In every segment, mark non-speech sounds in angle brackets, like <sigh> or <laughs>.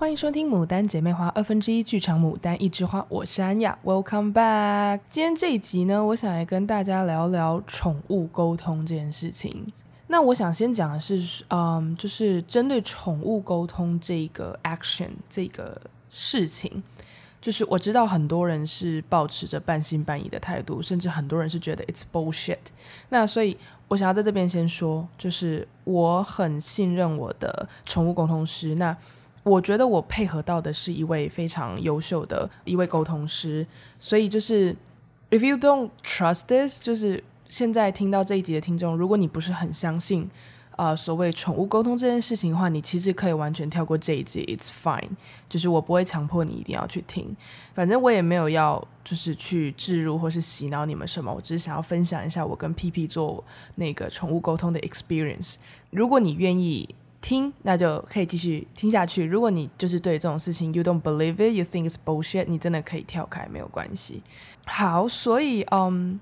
欢迎收听《牡丹姐妹花》二分之一剧场《牡丹一枝花》，我是安雅，Welcome back。今天这一集呢，我想来跟大家聊聊宠物沟通这件事情。那我想先讲的是，嗯，就是针对宠物沟通这个 action 这个事情，就是我知道很多人是抱持着半信半疑的态度，甚至很多人是觉得 it's bullshit。那所以，我想要在这边先说，就是我很信任我的宠物沟通师。那我觉得我配合到的是一位非常优秀的一位沟通师，所以就是，if you don't trust this，就是现在听到这一集的听众，如果你不是很相信，呃，所谓宠物沟通这件事情的话，你其实可以完全跳过这一集，it's fine，就是我不会强迫你一定要去听，反正我也没有要就是去置入或是洗脑你们什么，我只是想要分享一下我跟 PP 做那个宠物沟通的 experience，如果你愿意。听，那就可以继续听下去。如果你就是对这种事情，you don't believe it, you think it's bullshit，你真的可以跳开，没有关系。好，所以，嗯，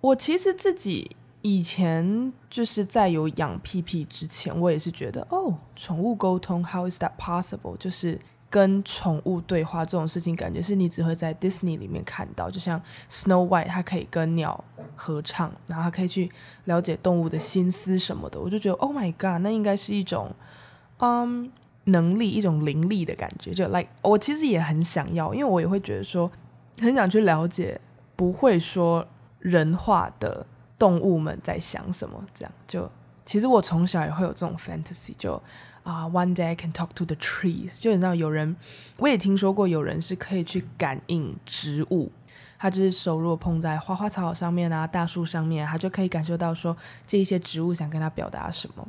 我其实自己以前就是在有养屁屁之前，我也是觉得，哦，宠物沟通，how is that possible？就是。跟宠物对话这种事情，感觉是你只会在 Disney 里面看到，就像 Snow White，它可以跟鸟合唱，然后它可以去了解动物的心思什么的。我就觉得，Oh my God，那应该是一种，嗯，能力，一种灵力的感觉。就 like 我其实也很想要，因为我也会觉得说，很想去了解不会说人话的动物们在想什么。这样就，其实我从小也会有这种 fantasy，就。啊、，One day I can talk to the trees。就你知道，有人我也听说过，有人是可以去感应植物，他就是手如果碰在花花草草上面啊，大树上面，他就可以感受到说这一些植物想跟他表达什么。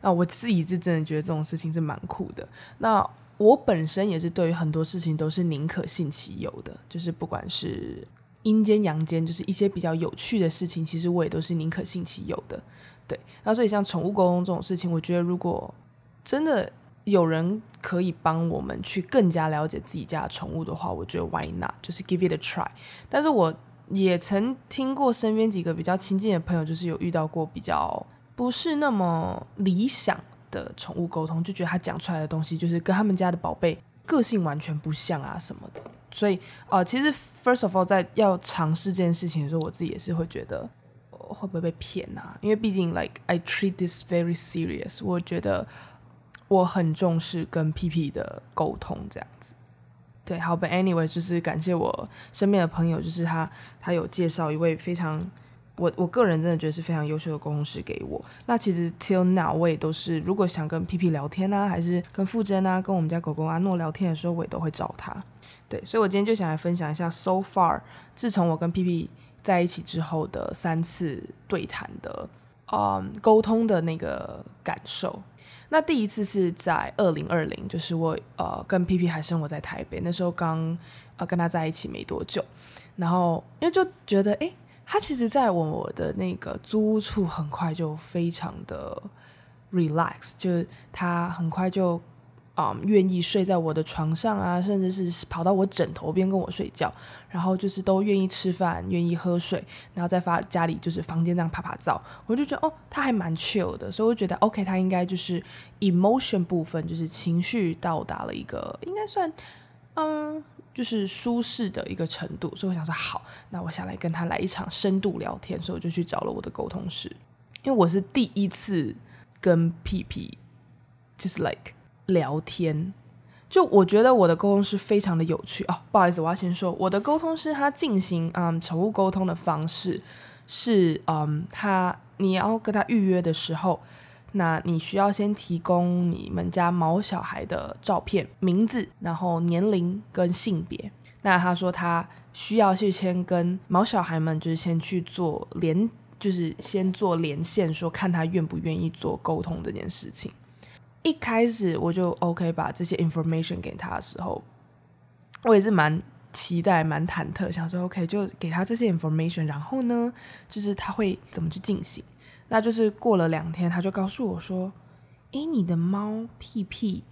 啊，我自己是真的觉得这种事情是蛮酷的。那我本身也是对于很多事情都是宁可信其有的，就是不管是阴间阳间，就是一些比较有趣的事情，其实我也都是宁可信其有的。对，那所以像宠物沟通这种事情，我觉得如果真的有人可以帮我们去更加了解自己家的宠物的话，我觉得 why not？就是 give it a try。但是我也曾听过身边几个比较亲近的朋友，就是有遇到过比较不是那么理想的宠物沟通，就觉得他讲出来的东西就是跟他们家的宝贝个性完全不像啊什么的。所以呃，其实 first of all，在要尝试这件事情的时候，我自己也是会觉得会不会被骗啊？因为毕竟 like I treat this very serious，我觉得。我很重视跟 PP 的沟通，这样子，对，好，But anyway，就是感谢我身边的朋友，就是他，他有介绍一位非常，我我个人真的觉得是非常优秀的沟通师给我。那其实 till now 我也都是，如果想跟 PP 聊天啊，还是跟傅真啊，跟我们家狗狗阿诺聊天的时候，我也都会找他。对，所以我今天就想来分享一下，so far，自从我跟 PP 在一起之后的三次对谈的，嗯，沟通的那个感受。那第一次是在二零二零，就是我呃跟 PP 还生活在台北，那时候刚呃跟他在一起没多久，然后因为就觉得诶，他其实在我的那个租屋处很快就非常的 relax，就是他很快就。啊，愿、意睡在我的床上啊，甚至是跑到我枕头边跟我睡觉，然后就是都愿意吃饭，愿意喝水，然后在发家里就是房间这样啪啪照，我就觉得哦，他还蛮 chill 的，所以我觉得 OK，他应该就是 emotion 部分，就是情绪到达了一个应该算嗯，就是舒适的一个程度，所以我想说好，那我想来跟他来一场深度聊天，所以我就去找了我的沟通师，因为我是第一次跟 PP，就是 like。聊天，就我觉得我的沟通师非常的有趣哦。不好意思，我要先说，我的沟通师他进行嗯宠物沟通的方式是嗯，他你要跟他预约的时候，那你需要先提供你们家毛小孩的照片、名字，然后年龄跟性别。那他说他需要去先跟毛小孩们就是先去做连，就是先做连线，说看他愿不愿意做沟通这件事情。一开始我就 OK 把这些 information 给他的时候，我也是蛮期待、蛮忐忑，想说 OK 就给他这些 information，然后呢，就是他会怎么去进行？那就是过了两天，他就告诉我说：“诶，你的猫屁屁，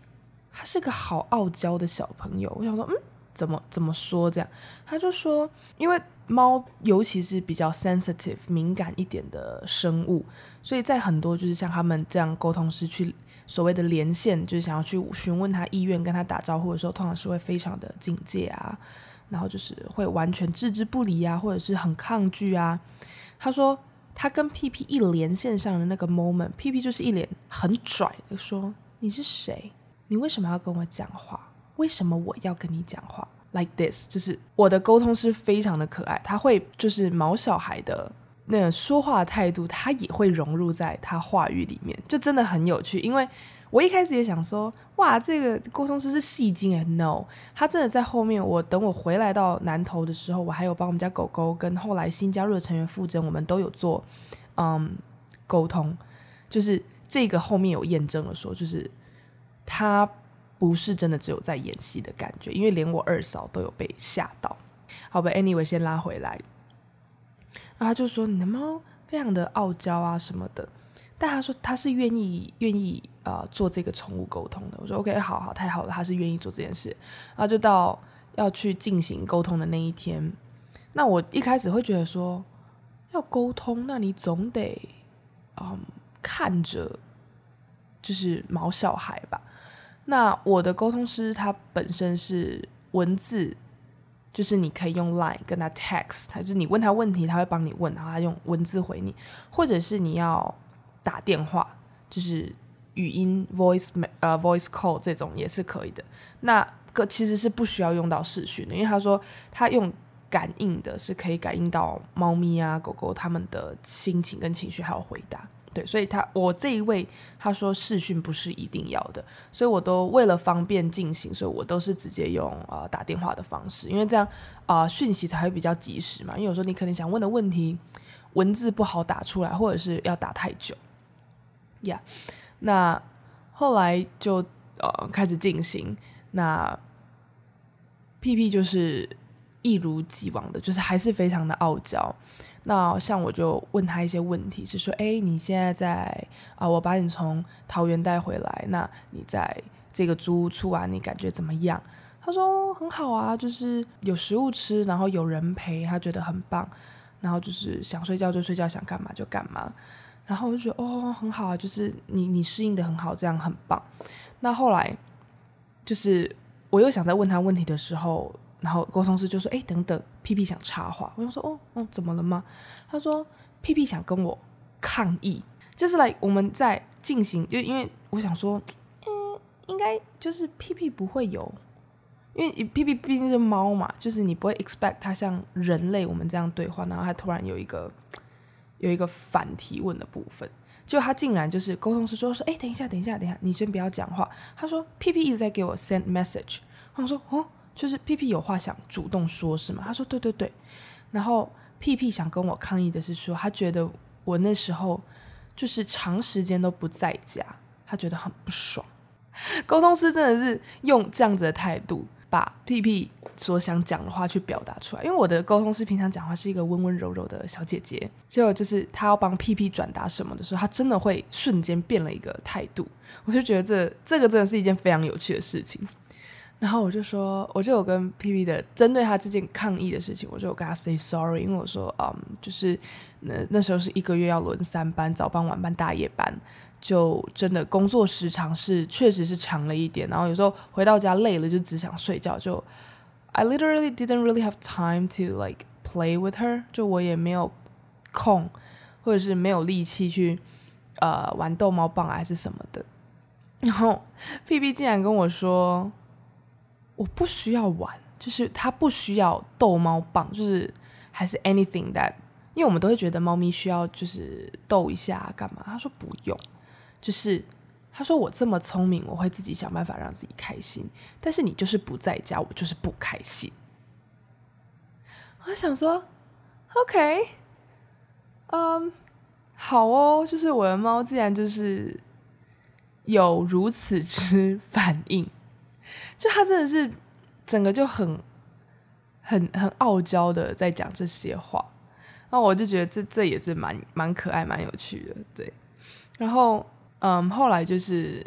他是个好傲娇的小朋友。”我想说，嗯，怎么怎么说这样？他就说，因为猫尤其是比较 sensitive 敏感一点的生物，所以在很多就是像他们这样沟通师去。所谓的连线，就是想要去询问他意愿，跟他打招呼的时候，通常是会非常的警戒啊，然后就是会完全置之不理啊，或者是很抗拒啊。他说他跟屁屁一连线上的那个 moment，屁屁就是一脸很拽的说：“你是谁？你为什么要跟我讲话？为什么我要跟你讲话？”Like this，就是我的沟通是非常的可爱，他会就是毛小孩的。那个说话的态度，他也会融入在他话语里面，就真的很有趣。因为我一开始也想说，哇，这个沟通师是戏精哎，no，他真的在后面。我等我回来到南投的时候，我还有帮我们家狗狗跟后来新加入的成员复诊，我们都有做嗯沟通，就是这个后面有验证了说，就是他不是真的只有在演戏的感觉，因为连我二嫂都有被吓到。好吧，anyway，先拉回来。然后他就说你的猫非常的傲娇啊什么的，但他说他是愿意愿意呃做这个宠物沟通的。我说 OK，好好，太好了，他是愿意做这件事。然后就到要去进行沟通的那一天，那我一开始会觉得说要沟通，那你总得嗯看着就是毛小孩吧。那我的沟通师他本身是文字。就是你可以用 Line 跟他 text，他就是你问他问题，他会帮你问，然后他用文字回你，或者是你要打电话，就是语音 voice 呃 voice call 这种也是可以的。那个其实是不需要用到视讯的，因为他说他用感应的是可以感应到猫咪啊狗狗他们的心情跟情绪，还有回答。对，所以他我这一位他说视讯不是一定要的，所以我都为了方便进行，所以我都是直接用呃打电话的方式，因为这样啊、呃、讯息才会比较及时嘛。因为有时候你可能想问的问题文字不好打出来，或者是要打太久，呀、那后来就呃开始进行，那屁屁就是一如既往的，就是还是非常的傲娇。那像我就问他一些问题，是说，哎，你现在在啊、我把你从桃园带回来，那你在这个租屋处啊，你感觉怎么样？他说很好啊，就是有食物吃，然后有人陪，他觉得很棒。然后就是想睡觉就睡觉，想干嘛就干嘛。然后我就觉得哦，很好啊，就是你你适应得很好，这样很棒。那后来就是我又想再问他问题的时候。然后沟通师就说：“哎，等等，屁屁想插话。”我就说：“哦，哦，怎么了吗？”他说：“屁屁想跟我抗议，就是来我们在进行，就因为我想说，嗯，应该就是屁屁不会有，因为屁屁毕竟是猫嘛，就是你不会 expect 它像人类我们这样对话，然后它突然有一个有一个反提问的部分，就他竟然就是沟通师说说：哎，等一下，等一下，等一下，你先不要讲话。他说屁屁一直在给我 send message。我说哦。”就是屁屁有话想主动说，是吗？他说对对对，然后屁屁想跟我抗议的是说，他觉得我那时候就是长时间都不在家，他觉得很不爽。沟通师真的是用这样子的态度把屁屁所想讲的话去表达出来，因为我的沟通师平常讲话是一个温温柔柔的小姐姐，结果就是他要帮屁屁转达什么的时候，他真的会瞬间变了一个态度，我就觉得这这个真的是一件非常有趣的事情。然后我就说，我就有跟 P P 的针对他这件抗议的事情，我就有跟他 say sorry，因为我说，嗯，就是那那时候是一个月要轮三班，早班、晚班、大夜班，就真的工作时长是确实是长了一点。然后有时候回到家累了，就只想睡觉，就 I literally didn't really have time to like play with her，就我也没有空，或者是没有力气去呃玩逗猫棒还是什么的。然后 P P 竟然跟我说。我不需要玩，就是他不需要逗猫棒，就是还是 anything that，因为我们都会觉得猫咪需要就是逗一下干嘛？他说不用，就是他说我这么聪明，我会自己想办法让自己开心。但是你就是不在家，我就是不开心。我想说，OK，嗯、好哦，就是我的猫既然就是有如此之反应。就他真的是整个就很很很傲娇的在讲这些话，那我就觉得这这也是蛮蛮可爱蛮有趣的，对。然后嗯，后来就是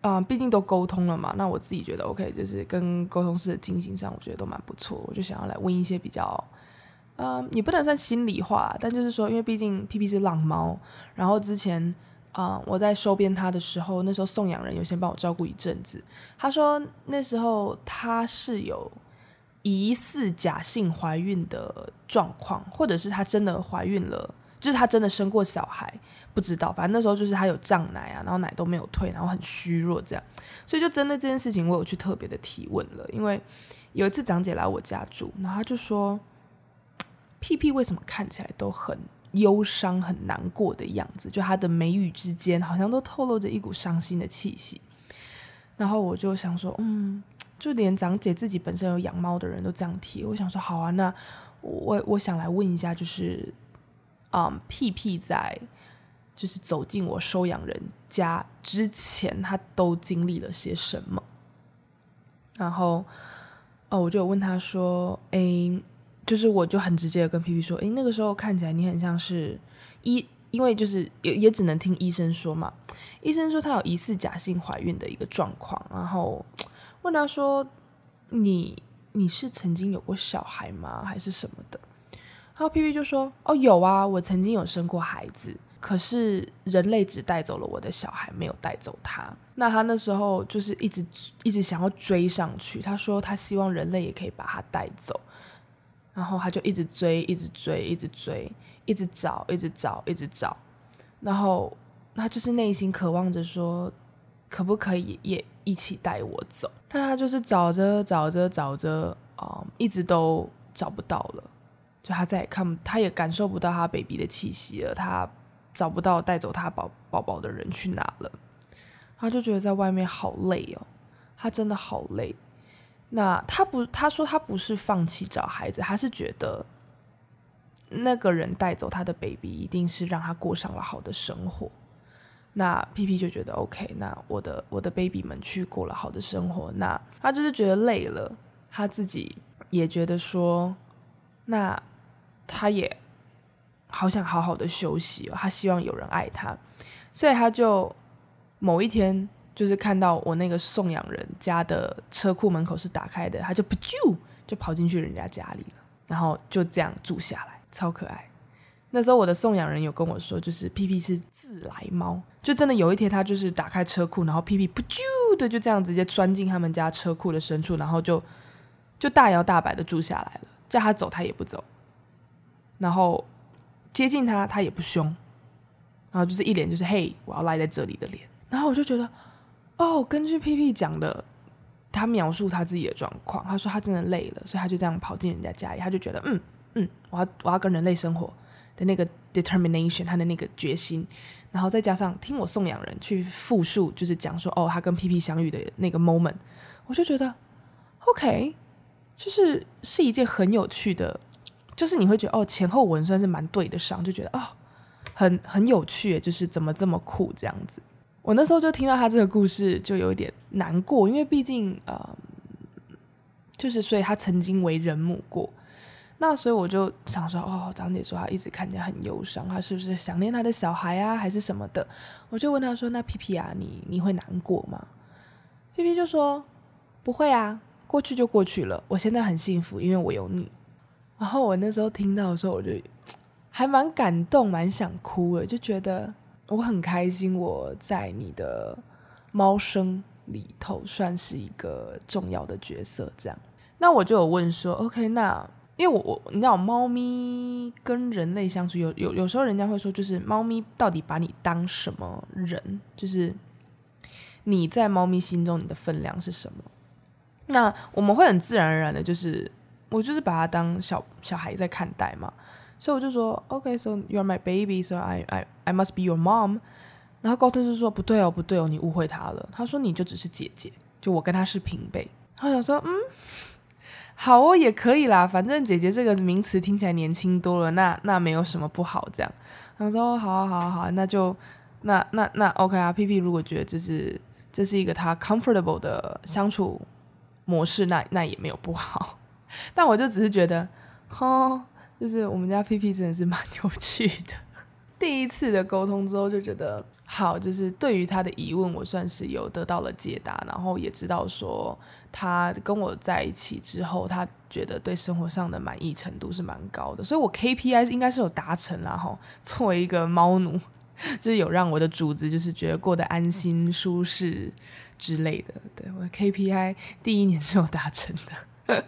嗯，毕竟都沟通了嘛，那我自己觉得 OK，就是跟沟通师的进行上，我觉得都蛮不错。我就想要来问一些比较嗯，也不能算心里话，但就是说，因为毕竟 P P 是浪猫，然后之前啊、我在收编他的时候，那时候送养人有先帮我照顾一阵子。他说那时候他是有疑似假性怀孕的状况，或者是他真的怀孕了，就是他真的生过小孩，不知道。反正那时候就是他有胀奶啊，然后奶都没有退，然后很虚弱这样。所以就针对这件事情，我有去特别的提问了。因为有一次长姐来我家住，然后他就说屁屁为什么看起来都很。忧伤、很难过的样子，就他的眉宇之间好像都透露着一股伤心的气息。然后我就想说，嗯，就连长姐自己本身有养猫的人都这样提。我想说，好啊，那我我想来问一下，就是，嗯，屁屁在就是走进我收养人家之前，他都经历了些什么？然后，哦，我就问他说，诶。就是我就很直接的跟皮皮说，诶，那个时候看起来你很像是医，因为就是也也只能听医生说嘛。医生说他有疑似假性怀孕的一个状况，然后问他说，你你是曾经有过小孩吗？还是什么的？然后皮皮就说，哦，有啊，我曾经有生过孩子，可是人类只带走了我的小孩，没有带走他。那他那时候就是一直一直想要追上去，他说他希望人类也可以把他带走。然后他就一直追，一直追，一直追，一直找，一直找，一直找。然后他就是内心渴望着说，可不可以也一起带我走？但他就是找着找着找着，啊、嗯，一直都找不到了。就他再也看，他也感受不到他 baby 的气息了。他找不到带走他宝宝宝的人去哪了？他就觉得在外面好累哦，他真的好累。那他不，他说他不是放弃找孩子，他是觉得那个人带走他的 baby 一定是让他过上了好的生活。那 PP 就觉得 OK，那我的我的 baby 们去过了好的生活，那他就是觉得累了，他自己也觉得说，那他也好想好好的休息哦，他希望有人爱他，所以他就某一天。就是看到我那个送养人家的车库门口是打开的，他就不就就跑进去人家家里了，然后就这样住下来，超可爱。那时候我的送养人有跟我说，就是屁屁是自来猫，就真的有一天他就是打开车库，然后屁屁不就的就这样直接钻进他们家车库的深处，然后就就大摇大摆的住下来了，叫他走他也不走，然后接近他他也不凶，然后就是一脸就是嘿我要赖在这里的脸，然后我就觉得。哦，根据 PP 讲的，他描述他自己的状况，他说他真的累了，所以他就这样跑进人家家里，他就觉得嗯嗯，我要我要跟人类生活的那个 determination，他的那个决心，然后再加上听我送养人去复述，就是讲说哦，他跟 PP 相遇的那个 moment，我就觉得 OK，就是是一件很有趣的，就是你会觉得哦，前后文算是蛮对得上，就觉得哦，很很有趣，就是怎么这么酷这样子。我那时候就听到他这个故事，就有点难过，因为毕竟，呃，就是所以他曾经为人母过，那所以我就想说，哦，长姐说他一直看起来很忧伤，他是不是想念他的小孩啊，还是什么的？我就问他说，那屁屁啊，你你会难过吗？屁屁就说不会啊，过去就过去了，我现在很幸福，因为我有你。然后我那时候听到的时候，我就 <tsk> 还蛮感动，蛮想哭的，就觉得。我很开心，我在你的猫生里头算是一个重要的角色。这样，那我就有问说，OK，那因为我我你知道，猫咪跟人类相处，有有有时候人家会说，就是猫咪到底把你当什么人？就是你在猫咪心中你的分量是什么？那我们会很自然而然的，就是我就是把它当小小孩在看待嘛。所以我就说，OK，so you're my baby，so I I I must be your mom。然后高特就说不对哦，不对哦，你误会他了。他说你就只是姐姐，就我跟他是平辈。他想说，嗯，好哦，也可以啦，反正姐姐这个名词听起来年轻多了，那那没有什么不好这样。他说，好啊，好啊，好啊，那就那那那 OK 啊。P P 如果觉得这是这是一个他 comfortable 的相处模式，那那也没有不好。<laughs> 但我就只是觉得，哦。就是我们家 PP 真的是蛮有趣的。第一次的沟通之后就觉得好，就是对于他的疑问，我算是有得到了解答，然后也知道说他跟我在一起之后，他觉得对生活上的满意程度是蛮高的，所以我 KPI 应该是有达成啦。哈，作为一个猫奴，就是有让我的主子就是觉得过得安心舒适之类的。对，我 KPI 第一年是有达成的。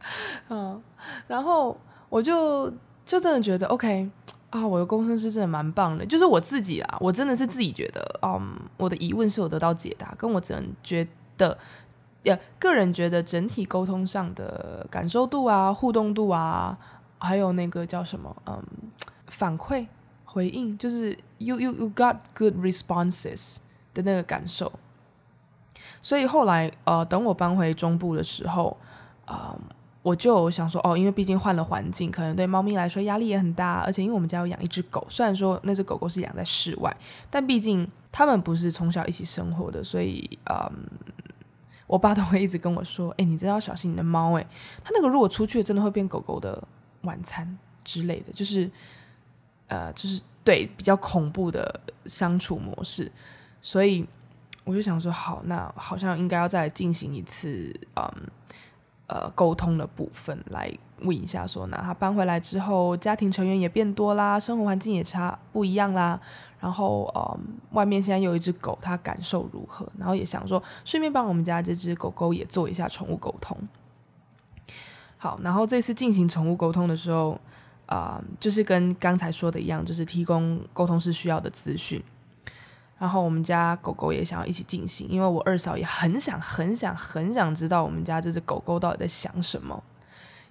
<laughs> 嗯，然后我就就真的觉得 OK 啊，我的工程师真的蛮棒的。就是我自己啊，我真的是自己觉得，嗯，我的疑问是有得到解答，跟我只能觉得。也个人觉得整体沟通上的感受度啊、互动度啊，还有那个叫什么，嗯，反馈回应，就是 you you you got good responses 的那个感受。所以后来呃，等我搬回中部的时候，啊、我就想说哦，因为毕竟换了环境，可能对猫咪来说压力也很大，而且因为我们家有养一只狗，虽然说那只狗狗是养在室外，但毕竟它们不是从小一起生活的，所以嗯。我爸都会一直跟我说：“哎，你真的要小心你的猫，哎，它那个如果出去，真的会变狗狗的晚餐之类的，就是，呃，就是对比较恐怖的相处模式。”所以我就想说，好，那好像应该要再进行一次，嗯，呃，沟通的部分来。问一下，说，那他搬回来之后，家庭成员也变多啦，生活环境也差不一样啦。然后，呃，外面现在有一只狗，他感受如何？然后也想说，顺便帮我们家这只狗狗也做一下宠物沟通。好，然后这次进行宠物沟通的时候，啊、就是跟刚才说的一样，就是提供沟通师需要的资讯。然后我们家狗狗也想要一起进行，因为我二嫂也很想、很想、很想知道我们家这只狗狗到底在想什么。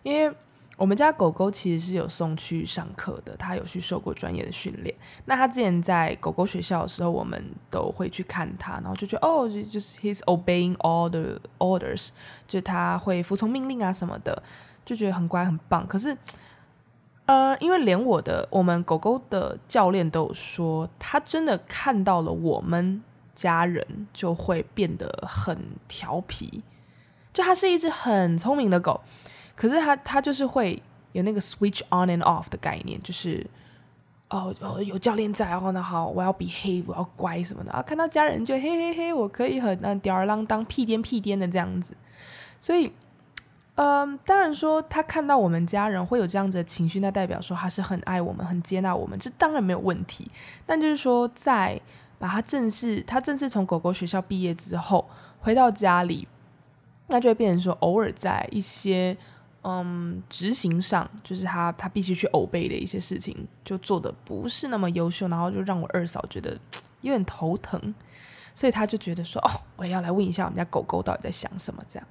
因为我们家狗狗其实是有送去上课的，它有去受过专业的训练。那它之前在狗狗学校的时候，我们都会去看它，然后就觉得哦，就是 he's obeying all the orders，就它会服从命令啊什么的，就觉得很乖很棒。可是，呃，因为连我的我们狗狗的教练都有说，他真的看到了我们家人就会变得很调皮，就它是一只很聪明的狗。可是他他就是会有那个 switch on and off 的概念，就是哦哦有教练在，然后呢好我要 behave，我要乖什么的啊，看到家人就嘿嘿嘿，我可以很嗯吊儿郎当、屁颠屁颠的这样子。所以，嗯，当然说他看到我们家人会有这样子的情绪，那代表说他是很爱我们、很接纳我们，这当然没有问题。但就是说，在把他正式他正式从狗狗学校毕业之后，回到家里，那就会变成说偶尔在一些。嗯，执行上就是他他必须去 obey 的一些事情，就做的不是那么优秀，然后就让我二嫂觉得有点头疼，所以他就觉得说，哦，我要来问一下我们家狗狗到底在想什么，这样。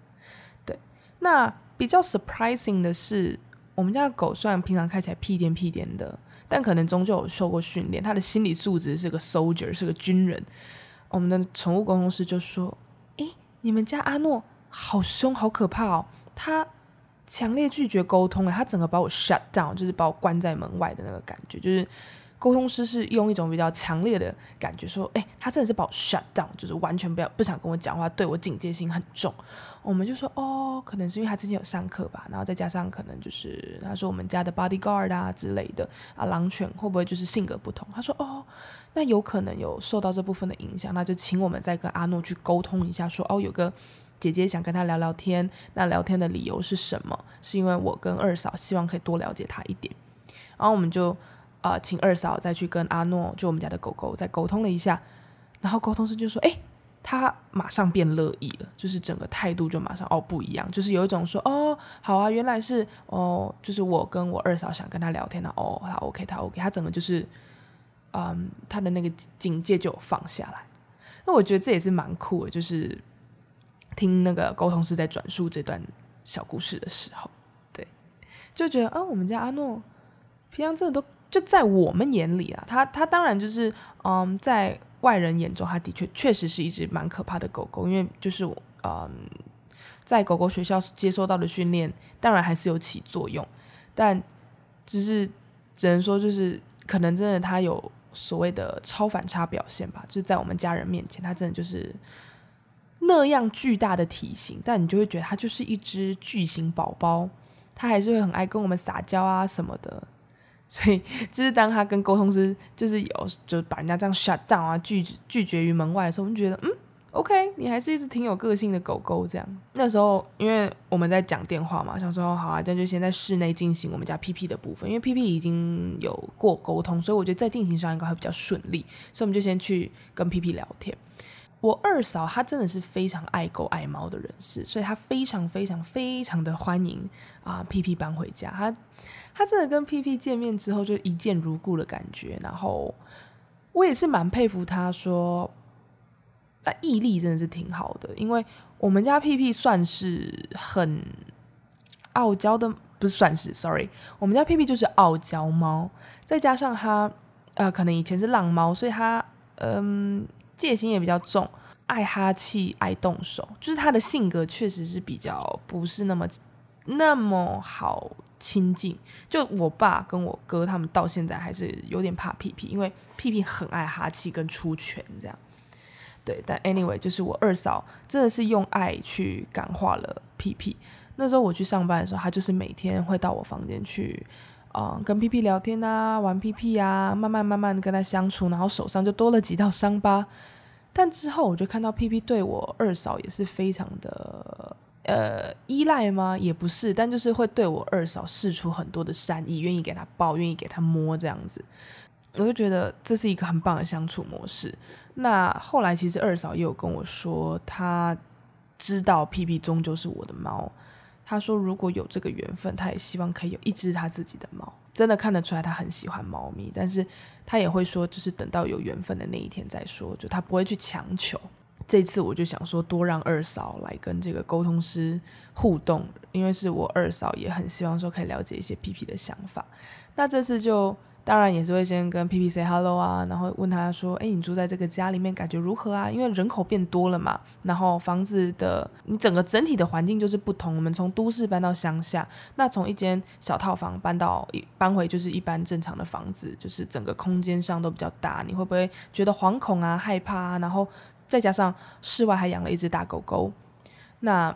那比较 surprising 的是，我们家狗虽然平常看起来屁颠屁颠的，但可能终究有受过训练，它的心理素质是个 soldier，是个军人。我们的宠物沟通师就说，诶，你们家阿诺好凶，好可怕哦，他。强烈拒绝沟通诶，他整个把我 shut down，就是把我关在门外的那个感觉，就是沟通师是用一种比较强烈的感觉说，哎，他真的是把我 shut down，就是完全不要不想跟我讲话，对我警戒心很重。我们就说，哦，可能是因为他之前有上课吧，然后再加上可能就是他说我们家的 bodyguard 啊之类的啊，狼犬会不会就是性格不同？他说，哦，那有可能有受到这部分的影响，那就请我们再跟阿诺去沟通一下说，哦，有个。姐姐想跟他聊聊天，那聊天的理由是什么？是因为我跟二嫂希望可以多了解他一点，然后我们就呃请二嫂再去跟阿诺，就我们家的狗狗再沟通了一下，然后沟通师就说：“哎，他马上变乐意了，就是整个态度就马上哦不一样，就是有一种说哦好啊，原来是哦，就是我跟我二嫂想跟他聊天的哦，他 OK 他 OK，他整个就是嗯他的那个警戒就放下来，那我觉得这也是蛮酷的，就是。”听那个沟通师在转述这段小故事的时候，对，就觉得啊，我们家阿诺平常真的都就在我们眼里啊，他他当然就是嗯，在外人眼中，他的确确实是一只蛮可怕的狗狗，因为就是我嗯，在狗狗学校接受到的训练，当然还是有起作用，但只是只能说就是可能真的他有所谓的超反差表现吧，就是在我们家人面前，他真的就是。那样巨大的体型，但你就会觉得它就是一只巨型宝宝，它还是会很爱跟我们撒娇啊什么的。所以，就是当他跟沟通师就是有就把人家这样 shut down 啊拒拒绝于门外的时候，我们觉得嗯，OK，你还是一只挺有个性的狗狗。这样，那时候因为我们在讲电话嘛，想说好啊，这就先在室内进行我们家屁屁的部分，因为屁屁已经有过沟通，所以我觉得在进行上应该会比较顺利，所以我们就先去跟屁屁聊天。我二嫂她真的是非常爱狗爱猫的人士，所以她非常非常非常的欢迎啊屁屁搬回家。她他真的跟屁屁见面之后就一见如故的感觉，然后我也是蛮佩服他说。那毅力真的是挺好的，因为我们家屁屁算是很傲娇的，不是算是，sorry，我们家屁屁就是傲娇猫，再加上它呃，可能以前是浪猫，所以它嗯、戒心也比较重，爱哈气，爱动手，就是它的性格确实是比较不是那么那么好亲近。就我爸跟我哥他们到现在还是有点怕屁屁，因为屁屁很爱哈气跟出拳这样。对，但 anyway，就是我二嫂真的是用爱去感化了屁屁。那时候我去上班的时候，她就是每天会到我房间去，嗯，跟屁屁聊天啊，玩屁屁啊，慢慢慢慢跟他相处，然后手上就多了几道伤疤。但之后我就看到屁屁对我二嫂也是非常的呃依赖吗？也不是，但就是会对我二嫂试出很多的善意，愿意给他抱，愿意给他摸这样子。我就觉得这是一个很棒的相处模式。那后来其实二嫂也有跟我说，她知道屁屁终究是我的猫。她说如果有这个缘分，她也希望可以有一只她自己的猫。真的看得出来，她很喜欢猫咪，但是她也会说，就是等到有缘分的那一天再说，就她不会去强求。这次我就想说，多让二嫂来跟这个沟通师互动，因为是我二嫂也很希望说可以了解一些 PP 的想法。那这次就。当然也是会先跟 PP say hello 啊，然后问他说：“哎，你住在这个家里面感觉如何啊？因为人口变多了嘛，然后房子的你整个整体的环境就是不同。我们从都市搬到乡下，那从一间小套房搬到一搬回就是一般正常的房子，就是整个空间上都比较大。你会不会觉得惶恐啊、害怕啊？然后再加上室外还养了一只大狗狗，那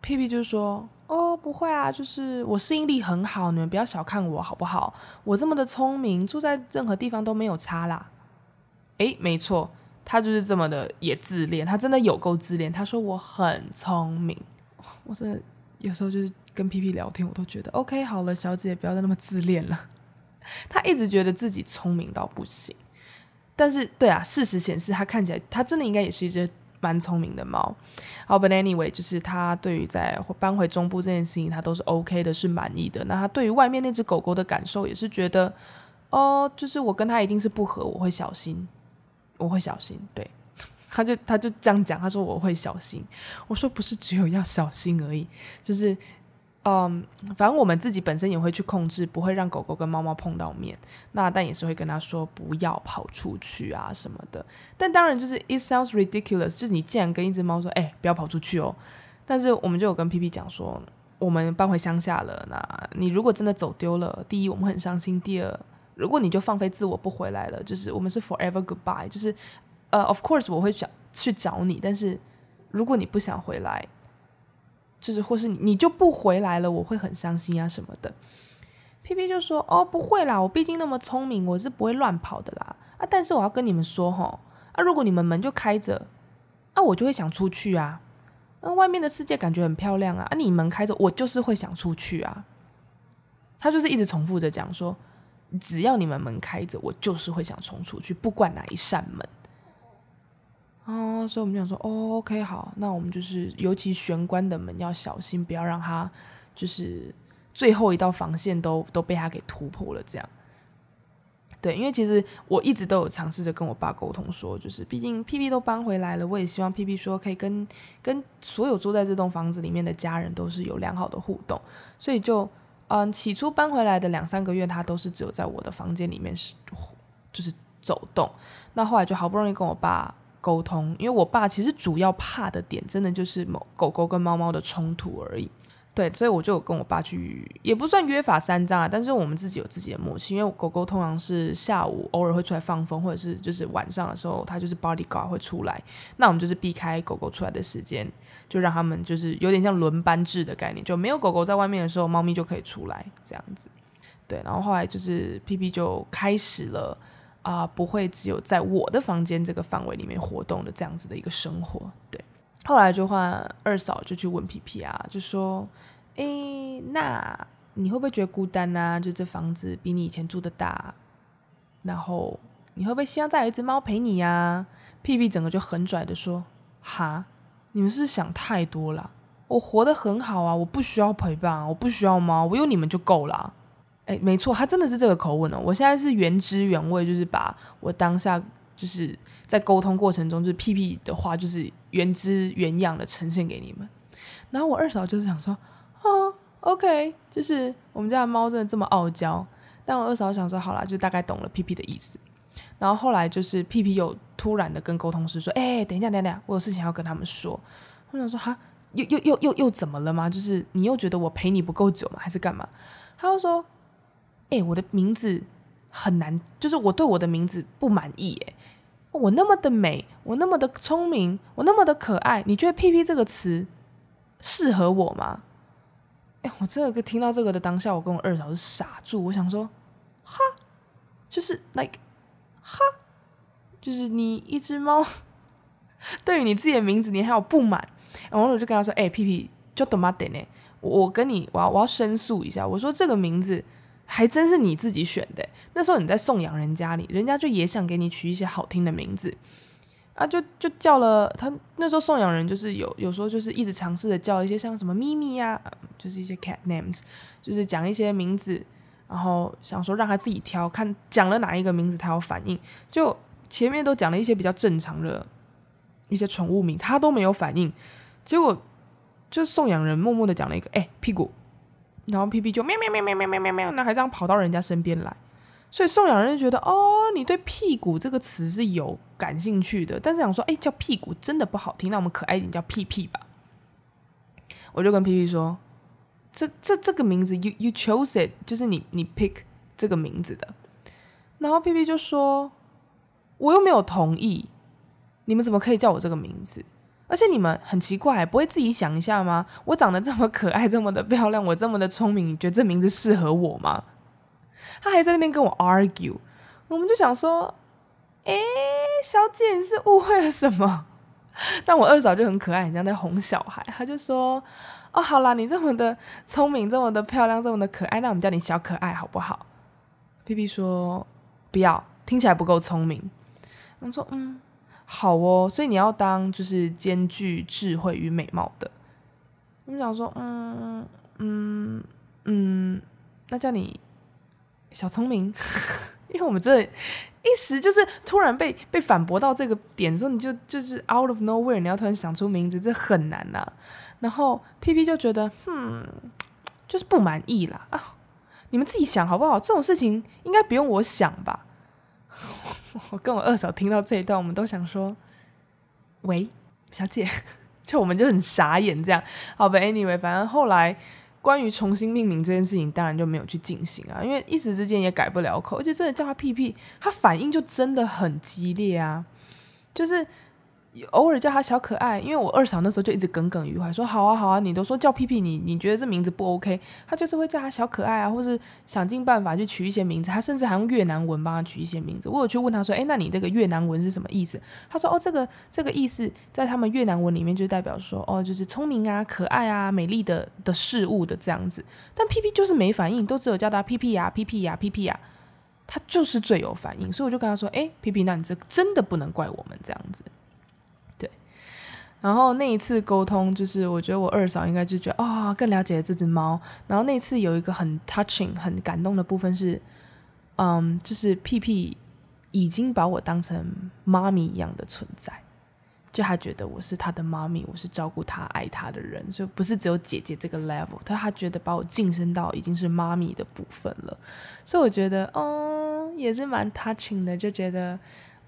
屁屁就说。”哦，不会啊，就是我适应力很好，你们不要小看我好不好？我这么的聪明，住在任何地方都没有差啦。诶，没错，他就是这么的也自恋，他真的有够自恋。他说我很聪明，我真的有时候就是跟屁屁聊天，我都觉得 OK 好了，小姐不要再那么自恋了。他一直觉得自己聪明到不行，但是对啊，事实显示它看起来它真的应该也是一只。蛮聪明的猫，好，but anyway，就是它对于在搬回中部这件事情，它都是 OK 的，是满意的。那它对于外面那只狗狗的感受，也是觉得，哦，就是我跟他一定是不合，我会小心，我会小心。对，<laughs> 他就他就这样讲，他说我会小心。我说不是只有要小心而已，就是。嗯，反正我们自己本身也会去控制，不会让狗狗跟猫猫碰到面。那但也是会跟他说不要跑出去啊什么的。但当然就是，it sounds ridiculous，就是你既然跟一只猫说，哎，不要跑出去哦。但是我们就有跟屁屁讲说，我们搬回乡下了。那你如果真的走丢了，第一我们很伤心，第二如果你就放飞自我不回来了，就是我们是 forever goodbye，就是呃，of course 我会想去找你，但是如果你不想回来。就是，或是你你就不回来了，我会很伤心啊什么的。屁屁就说：“哦，不会啦，我毕竟那么聪明，我是不会乱跑的啦。啊，但是我要跟你们说齁，啊，如果你们门就开着，啊，我就会想出去啊。那外面的世界感觉很漂亮啊，啊，你门开着，我就是会想出去啊。他就是一直重复着讲说，只要你们门开着，我就是会想冲出去，不管哪一扇门。”哦，所以我们就想说，哦，OK，好，那我们就是尤其玄关的门要小心，不要让它就是最后一道防线都都被它给突破了。这样，对，因为其实我一直都有尝试着跟我爸沟通说，就是毕竟屁屁都搬回来了，我也希望屁屁说可以跟跟所有住在这栋房子里面的家人都是有良好的互动。所以就嗯，起初搬回来的两三个月，他都是只有在我的房间里面是就是走动。那后来就好不容易跟我爸。沟通，因为我爸其实主要怕的点，真的就是某狗狗跟猫猫的冲突而已。对，所以我就有跟我爸去，也不算约法三章啊，但是我们自己有自己的默契。因为狗狗通常是下午偶尔会出来放风，或者是就是晚上的时候，它就是 bodyguard 会出来。那我们就是避开狗狗出来的时间，就让他们就是有点像轮班制的概念，就没有狗狗在外面的时候，猫咪就可以出来这样子。对，然后后来就是屁屁就开始了。啊、不会只有在我的房间这个范围里面活动的这样子的一个生活。对，后来就换二嫂就去问皮皮啊，就说：“诶，那你会不会觉得孤单啊？就这房子比你以前住的大，然后你会不会希望再有一只猫陪你呀、啊？”屁屁整个就很拽的说：“哈，你们是想太多了。我活得很好啊，我不需要陪伴，我不需要猫，我有你们就够了。”哎，没错，他真的是这个口吻哦。我现在是原汁原味，就是把我当下就是在沟通过程中，就是屁屁的话，就是原汁原样的呈现给你们。然后我二嫂就是想说：“哦，OK，就是我们家的猫真的这么傲娇。”但我二嫂想说：“好啦，就大概懂了屁屁的意思。”然后后来就是屁屁又突然的跟沟通师说：“哎，等一下，等一下，我有事情要跟他们说。”我想说：“哈，又又又又又怎么了吗？就是你又觉得我陪你不够久吗？还是干嘛？”他又说。哎、我的名字很难，就是我对我的名字不满意。哎，我那么的美，我那么的聪明，我那么的可爱，你觉得“屁屁”这个词适合我吗？哎，我这个听到这个的当下，我跟我二嫂是傻住。我想说，哈，就是 like，哈，就是你一只猫，<laughs> 对于你自己的名字，你还有不满。然后我就跟他说：“哎，屁屁，就懂吗？点呢？我跟你，我要我要申诉一下。我说这个名字。”还真是你自己选的。那时候你在送养人家里，人家就也想给你取一些好听的名字啊，就就叫了他。那时候送养人就是有有时候就是一直尝试着叫一些像什么咪咪呀，就是一些 cat names，就是讲一些名字，然后想说让他自己挑，看讲了哪一个名字他有反应。就前面都讲了一些比较正常的一些宠物名，他都没有反应。结果就送养人默默的讲了一个，哎，屁股。然后屁屁就喵喵喵喵喵喵喵喵，那还这样跑到人家身边来，所以送养人就觉得哦，你对屁股这个词是有感兴趣的，但是想说，哎，叫屁股真的不好听，那我们可爱一点叫屁屁吧。我就跟屁屁说，这这这个名字，you you chose it，就是你你 pick 这个名字的。然后屁屁就说，我又没有同意，你们怎么可以叫我这个名字？而且你们很奇怪，不会自己想一下吗？我长得这么可爱，这么的漂亮，我这么的聪明，你觉得这名字适合我吗？他还在那边跟我 argue，我们就想说，哎，小姐你是误会了什么？但我二嫂就很可爱，很像在哄小孩，他就说，哦，好啦，你这么的聪明，这么的漂亮，这么的可爱，那我们叫你小可爱好不好？屁屁说不要，听起来不够聪明。我说嗯。好哦，所以你要当就是兼具智慧与美貌的。我们想说，嗯嗯嗯，那叫你小聪明，<laughs> 因为我们这一时就是突然被被反驳到这个点，说你就就是 out of nowhere，你要突然想出名字，这很难呐、然后 P P 就觉得，嗯，就是不满意啦啊，你们自己想好不好？这种事情应该不用我想吧。我跟我二嫂听到这一段，我们都想说：“喂，小姐。<laughs> ”就我们就很傻眼，这样。好吧，anyway，反正后来关于重新命名这件事情，当然就没有去进行啊，因为一时之间也改不了口，而且真的叫他屁屁，他反应就真的很激烈啊，就是。偶尔叫他小可爱，因为我二嫂那时候就一直耿耿于怀，说好啊好啊，你都说叫屁屁，你你觉得这名字不 OK？他就是会叫他小可爱啊，或是想尽办法去取一些名字，他甚至还用越南文帮他取一些名字。我有去问他说，诶，那你这个越南文是什么意思？他说，哦，这个这个意思在他们越南文里面就代表说，哦，就是聪明啊、可爱啊、美丽的的事物的这样子。但屁屁就是没反应，都只有叫他屁屁呀、屁屁呀、屁屁呀，他就是最有反应，所以我就跟他说，诶，屁屁，那你这真的不能怪我们这样子。然后那一次沟通，就是我觉得我二嫂应该就觉得啊、更了解了这只猫。然后那次有一个很 touching、很感动的部分是，嗯，就是屁屁已经把我当成妈咪一样的存在，就他觉得我是他的妈咪，我是照顾他、爱他的人，就不是只有姐姐这个 level。他他觉得把我晋升到已经是妈咪的部分了，所以我觉得哦，也是蛮 touching 的，就觉得。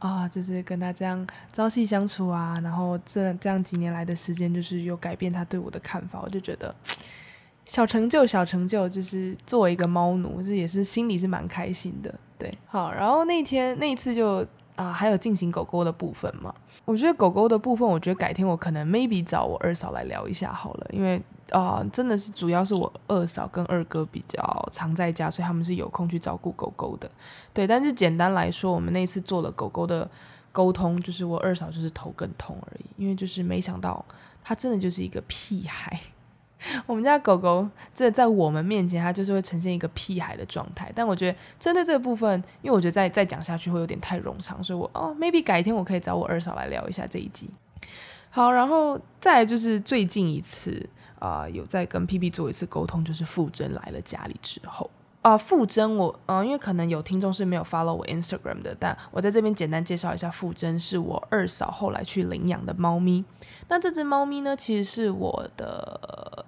啊、就是跟他这样朝夕相处啊，然后这这样几年来的时间，就是有改变他对我的看法，我就觉得小成就，小成就，就是做一个猫奴，这也是心里是蛮开心的。对，好，然后那天那一次就啊、还有进行狗狗的部分嘛。我觉得狗狗的部分，我觉得改天我可能 maybe 找我二嫂来聊一下好了，因为啊、真的是主要是我二嫂跟二哥比较常在家，所以他们是有空去照顾狗狗的。对，但是简单来说，我们那次做了狗狗的沟通，就是我二嫂就是头更痛而已，因为就是没想到他真的就是一个屁孩。<laughs> 我们家狗狗这在我们面前，它就是会呈现一个屁孩的状态。但我觉得针对这个部分，因为我觉得再再讲下去会有点太冗长，所以我哦，maybe 改天我可以找我二嫂来聊一下这一集。好，然后再来就是最近一次啊、有在跟 PP 做一次沟通，就是傅真来了家里之后啊，傅真我嗯、因为可能有听众是没有 follow 我 Instagram 的，但我在这边简单介绍一下，傅真是我二嫂后来去领养的猫咪。那这只猫咪呢，其实是我的。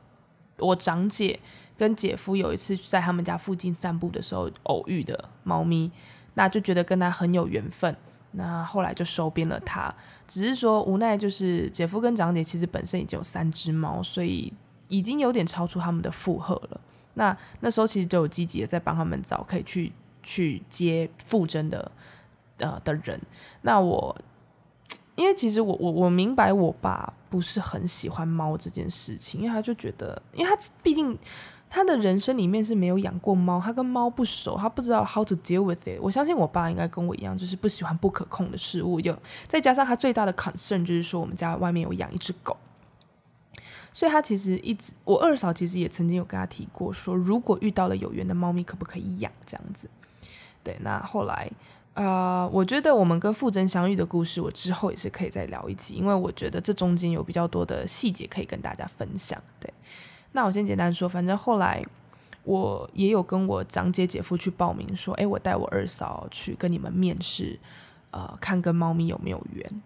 我长姐跟姐夫有一次在他们家附近散步的时候偶遇的猫咪，那就觉得跟他很有缘分，那后来就收编了它。只是说无奈，就是姐夫跟长姐其实本身已经有三只猫，所以已经有点超出他们的负荷了。那那时候其实就有积极的在帮他们找可以去去接馥甄的呃的人。那我。因为其实我我我明白我爸不是很喜欢猫这件事情，因为他就觉得，因为他毕竟他的人生里面是没有养过猫，他跟猫不熟，他不知道 how to deal with it。我相信我爸应该跟我一样，就是不喜欢不可控的事物，就再加上他最大的 concern 就是说我们家外面有养一只狗，所以他其实一直，我二嫂其实也曾经有跟他提过，说如果遇到了有缘的猫咪，可不可以养这样子？对，那后来。啊我觉得我们跟傅真相遇的故事，我之后也是可以再聊一集，因为我觉得这中间有比较多的细节可以跟大家分享。对，那我先简单说，反正后来我也有跟我长姐姐夫去报名，说，诶，我带我二嫂去跟你们面试，呃，看跟猫咪有没有缘。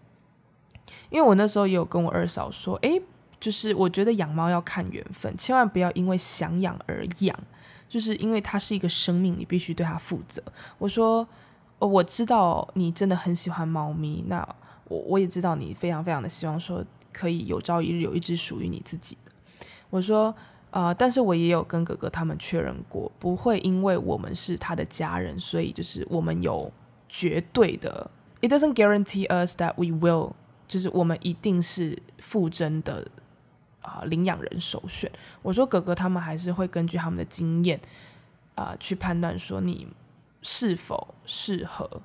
因为我那时候也有跟我二嫂说，诶，就是我觉得养猫要看缘分，千万不要因为想养而养，就是因为它是一个生命，你必须对它负责。我说。哦，我知道你真的很喜欢猫咪，那我我也知道你非常非常的希望说可以有朝一日有一只属于你自己的。我说，呃，但是我也有跟哥哥他们确认过，不会因为我们是他的家人，所以就是我们有绝对的，It doesn't guarantee us that we will，就是我们一定是馥甄的啊、领养人首选。我说哥哥他们还是会根据他们的经验啊、去判断说你。是否适合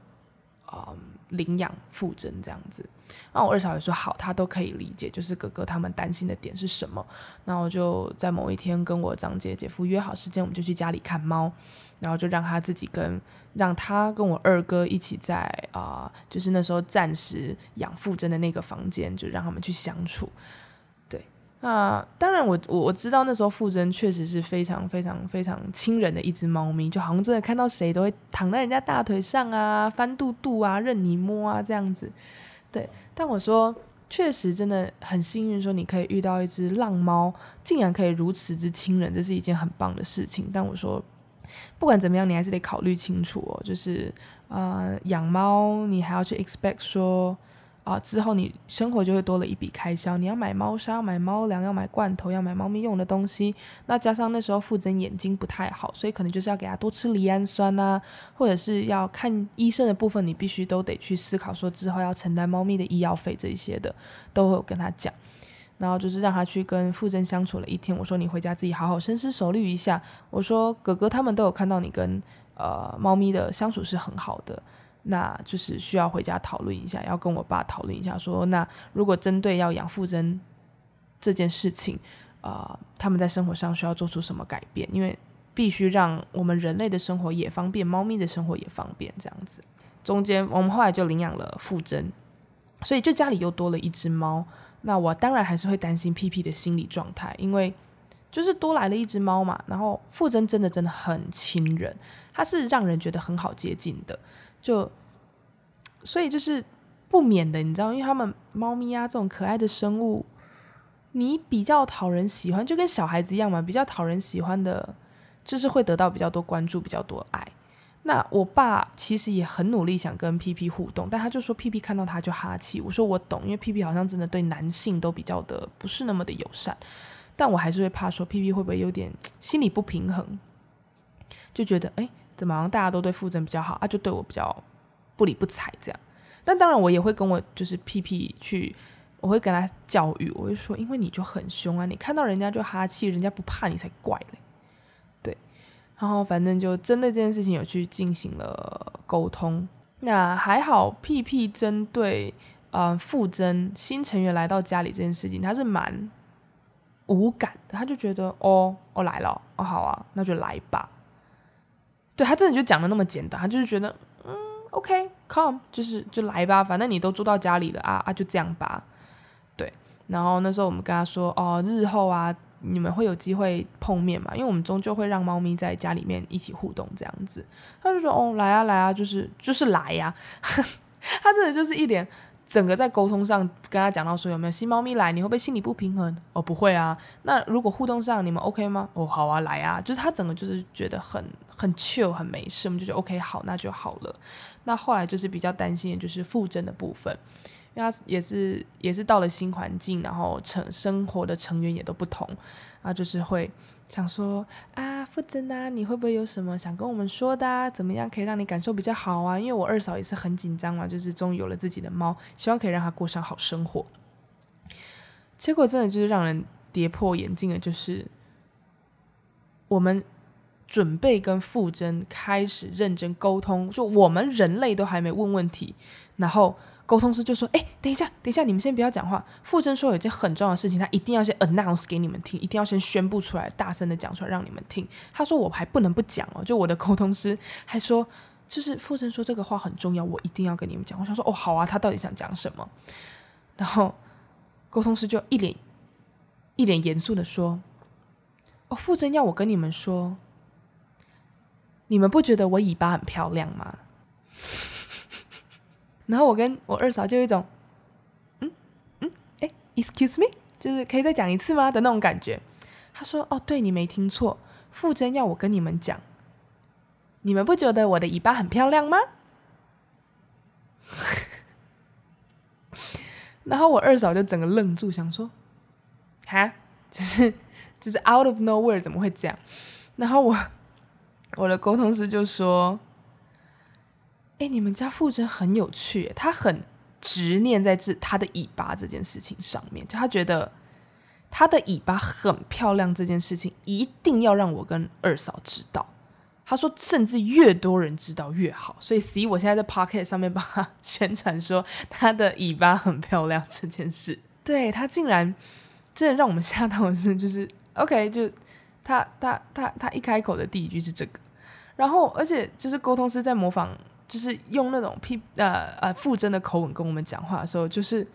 啊、领养馥甄这样子？那我二嫂也说好，她都可以理解，就是哥哥他们担心的点是什么。那我就在某一天跟我长姐姐夫约好时间，我们就去家里看猫，然后就让他自己跟让他跟我二哥一起在啊、就是那时候暂时养馥甄的那个房间，就让他们去相处。那当然我，我我知道那时候傅真确实是非常非常非常亲人的一只猫咪，就好像真的看到谁都会躺在人家大腿上啊，翻肚肚啊，任你摸啊这样子。对，但我说确实真的很幸运，说你可以遇到一只浪猫，竟然可以如此之亲人，这是一件很棒的事情。但我说不管怎么样，你还是得考虑清楚哦，就是呃养猫你还要去 expect 说。啊，之后你生活就会多了一笔开销，你要买猫砂、买猫粮、要买罐头、要买猫咪用的东西。那加上那时候馥甄眼睛不太好，所以可能就是要给他多吃赖氨酸啊，或者是要看医生的部分，你必须都得去思考说之后要承担猫咪的医药费这一些的，都会有跟他讲。然后就是让他去跟馥甄相处了一天，我说你回家自己好好深思熟虑一下。我说哥哥他们都有看到你跟呃猫咪的相处是很好的。那就是需要回家讨论一下，要跟我爸讨论一下说，那如果针对要养馥甄这件事情，啊、他们在生活上需要做出什么改变？因为必须让我们人类的生活也方便，猫咪的生活也方便，这样子。中间我们后来就领养了馥甄，所以就家里又多了一只猫。那我当然还是会担心 PP 的心理状态，因为就是多来了一只猫嘛。然后馥甄真的真的很亲人，它是让人觉得很好接近的。就，所以就是不免的，你知道，因为他们猫咪啊这种可爱的生物，你比较讨人喜欢，就跟小孩子一样嘛，比较讨人喜欢的，就是会得到比较多关注，比较多爱。那我爸其实也很努力想跟 PP 互动，但他就说 PP 看到他就哈气。我说我懂，因为 PP 好像真的对男性都比较的不是那么的友善，但我还是会怕说 PP 会不会有点心理不平衡，就觉得哎。怎么好像大家都对馥甄比较好啊，就对我比较不理不睬这样。但当然我也会跟我就是屁屁去，我会跟他教育，我会说，因为你就很凶啊，你看到人家就哈气，人家不怕你才怪嘞。对，然后反正就针对这件事情有去进行了沟通。那还好，屁屁针对呃馥甄新成员来到家里这件事情，他是蛮无感的，他就觉得哦，我来了，哦好啊，那就来吧。对，他真的就讲的那么简单，他就是觉得嗯，OK，come，就是就来吧，反正你都住到家里了啊啊，就这样吧。对，然后那时候我们跟他说哦，日后啊，你们会有机会碰面嘛？因为我们终究会让猫咪在家里面一起互动这样子。他就说哦，来啊来啊，就是就是来呀、啊。<laughs> 他真的就是一点。整个在沟通上跟他讲到说，有没有新猫咪来，你会不会心里不平衡？哦，不会啊。那如果互动上你们 OK 吗？哦，好啊，来啊。就是他整个就是觉得很很 chill 很没事，我们就觉得 OK 好，那就好了。那后来就是比较担心的就是馥甄的部分，因为他也是也是到了新环境，然后成生活的成员也都不同，啊，就是会。想说啊，傅真啊，你会不会有什么想跟我们说的啊？怎么样可以让你感受比较好啊？因为我二嫂也是很紧张嘛，就是终于有了自己的猫，希望可以让它过上好生活。结果真的就是让人跌破眼镜的，就是我们准备跟傅真开始认真沟通，就我们人类都还没问问题，然后。沟通师就说：“哎，等一下，等一下，你们先不要讲话。馥甄说有件很重要的事情，他一定要先 announce 给你们听，一定要先宣布出来，大声的讲出来让你们听。他说我还不能不讲哦，就我的沟通师还说，就是馥甄说这个话很重要，我一定要跟你们讲。我想说，哦，好啊，他到底想讲什么？然后沟通师就一脸一脸严肃的说：哦，馥甄要我跟你们说，你们不觉得我尾巴很漂亮吗？”然后我跟我二嫂就有一种，嗯嗯，哎，excuse me，就是可以再讲一次吗的那种感觉。他说：“哦，对，你没听错，傅真要我跟你们讲，你们不觉得我的尾巴很漂亮吗？” <laughs> 然后我二嫂就整个愣住，想说：“哈，<laughs> 就是就是 out of nowhere 怎么会这样？”然后我我的沟通师就说。哎，你们家傅真很有趣，他很执念在这他的尾巴这件事情上面，就他觉得他的尾巴很漂亮这件事情一定要让我跟二嫂知道。他说，甚至越多人知道越好。所以，，C，我现在在 Pocket 上面帮他 <laughs> 宣传说他的尾巴很漂亮这件事。对，他竟然真的让我们吓到的是，就是 OK，就他他他他一开口的第一句是这个，然后而且就是沟通师在模仿。就是用那种屁呃呃馥甄的口吻跟我们讲话的时候，就是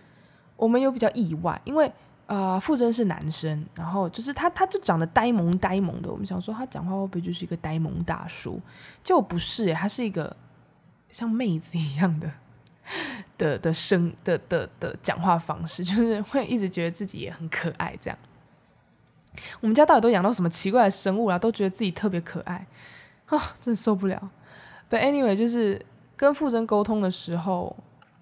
我们有比较意外，因为呃馥甄是男生，然后就是他他就长得呆萌呆萌的，我们想说他讲话会不会就是一个呆萌大叔？结果不是，他是一个像妹子一样的的的声的的的讲话方式，就是会一直觉得自己也很可爱这样。我们家到底都养到什么奇怪的生物啊？都觉得自己特别可爱啊，真的受不了。But anyway，就是跟馥甄沟通的时候，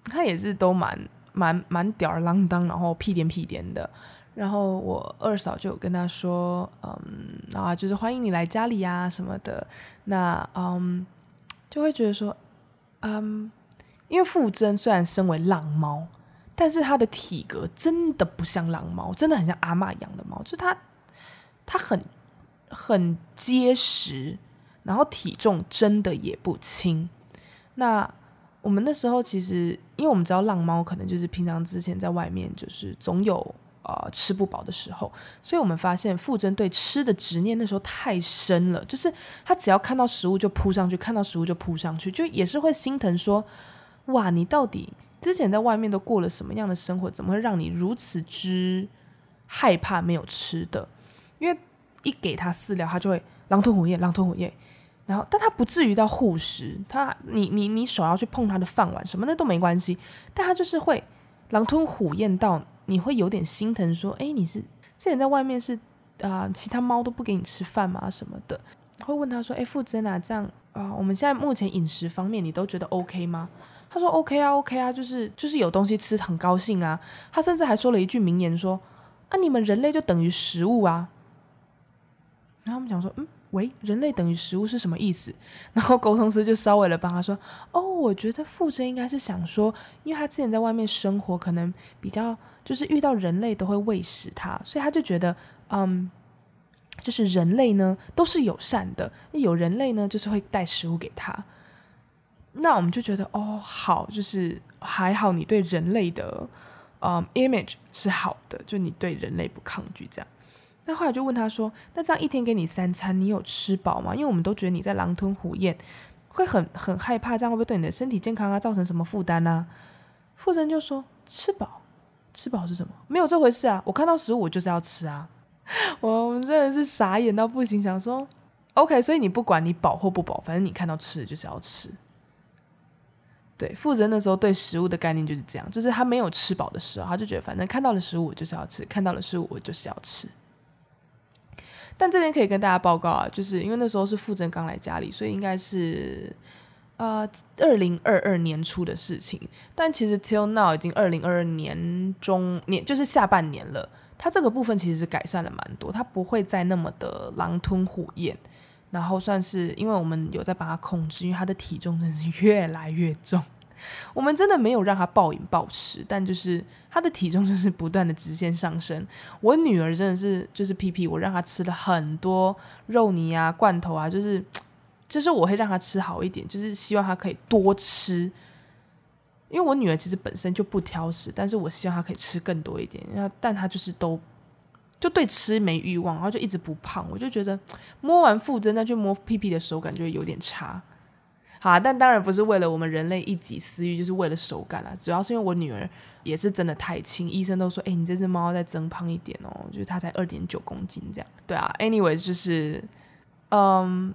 他也是都蛮蛮蛮吊儿郎当，然后屁颠屁颠的。然后我二嫂就跟他说：“嗯，啊，就是欢迎你来家里啊什么的。”那嗯，就会觉得说，嗯，因为馥甄虽然身为浪猫，但是他的体格真的不像浪猫，真的很像阿嬷养的猫，就他他很很结实。然后体重真的也不轻。那我们那时候其实，因为我们知道浪猫可能就是平常之前在外面就是总有呃吃不饱的时候，所以我们发现傅真对吃的执念那时候太深了，就是他只要看到食物就扑上去，看到食物就扑上去，就也是会心疼说，哇，你到底之前在外面都过了什么样的生活，怎么会让你如此之害怕没有吃的？因为一给他饲料，他就会狼吞虎咽，狼吞虎咽。然后，但他不至于到护食，他你你你手要去碰他的饭碗什么的都没关系，但他就是会狼吞虎咽到你会有点心疼，说，哎，你是之前在外面是啊、其他猫都不给你吃饭吗？什么的，会问他说，哎，馥甄啊，这样啊、我们现在目前饮食方面你都觉得 OK 吗？他说 OK 啊，OK 啊，就是就是有东西吃很高兴啊。他甚至还说了一句名言说，啊，你们人类就等于食物啊。然后我们讲说，嗯。喂，人类等于食物是什么意思？” <laughs> 然后沟通师就稍微的帮他说：“哦，我觉得傅真应该是想说，因为他之前在外面生活，可能比较就是遇到人类都会喂食他，所以他就觉得，嗯，就是人类呢都是友善的，有人类呢就是会带食物给他。那我们就觉得，哦，好，就是还好你对人类的。”嗯、，image 是好的，就你对人类不抗拒这样。那后来就问他说：“那这样一天给你三餐，你有吃饱吗？因为我们都觉得你在狼吞虎咽，会很很害怕，这样会不会对你的身体健康啊造成什么负担呢？”傅真就说：“吃饱，吃饱是什么？没有这回事啊！我看到食物，我就是要吃啊！<laughs> 我们真的是傻眼到不行，想说，OK，所以你不管你饱或不饱，反正你看到吃的就是要吃。”对，傅真那时候对食物的概念就是这样，就是他没有吃饱的时候，他就觉得反正看到了食物我就是要吃，看到了食物我就是要吃。但这边可以跟大家报告啊，就是因为那时候是傅真刚来家里，所以应该是呃二零二二年初的事情。但其实 till now 已经二零二二年中年，就是下半年了。他这个部分其实是改善了蛮多，他不会再那么的狼吞虎咽。然后算是，因为我们有在帮他控制，因为他的体重真的是越来越重。我们真的没有让他暴饮暴食，但就是他的体重就是不断的直线上升。我女儿真的是就是屁屁，我让她吃了很多肉泥啊、罐头啊，就是就是我会让她吃好一点，<tsk> 就是希望她可以多吃。因为我女儿其实本身就不挑食，但是我希望她可以吃更多一点，然后但她就是都。就对吃没欲望，然后就一直不胖，我就觉得摸完腹真再去摸屁屁的手感觉有点差。啊，但当然不是为了我们人类一己私欲，就是为了手感啦。主要是因为我女儿也是真的太轻，医生都说，哎、你这只猫再增胖一点哦，就是它才二点九公斤这样。对啊，Anyway，就是，嗯，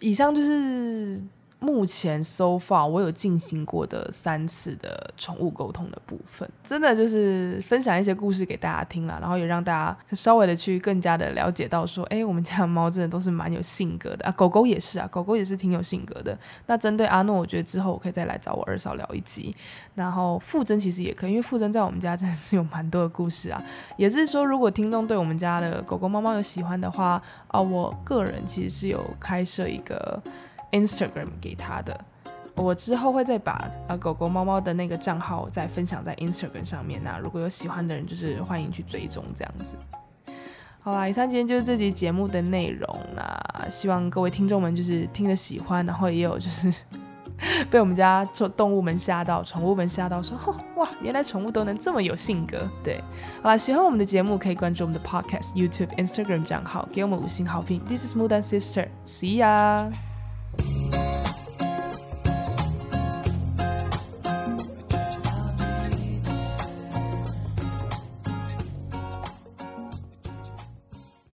以上就是。目前 so far 我有进行过的三次的宠物沟通的部分，真的就是分享一些故事给大家听啦，然后也让大家稍微的去更加的了解到说，哎，我们家的猫真的都是蛮有性格的啊，狗狗也是啊，狗狗也是挺有性格的。那针对阿诺，我觉得之后我可以再来找我二嫂聊一集，然后傅真其实也可以，因为傅真在我们家真的是有蛮多的故事啊，也是说如果听众对我们家的狗狗猫猫有喜欢的话啊，我个人其实是有开设一个。Instagram 给他的，我之后会再把呃狗狗猫猫的那个账号再分享在 Instagram 上面。那如果有喜欢的人，就是欢迎去追踪这样子。好啦，以上今天就是这集节目的内容啦。希望各位听众们就是听得喜欢，然后也有就是 <laughs> 被我们家宠动物们吓到，宠物们吓到说，吼 <laughs> 哇，原来宠物都能这么有性格。对，好啦，喜欢我们的节目可以关注我们的 Podcast、YouTube、Instagram 账号，给我们五星好评。This is Mudan Sister，See ya。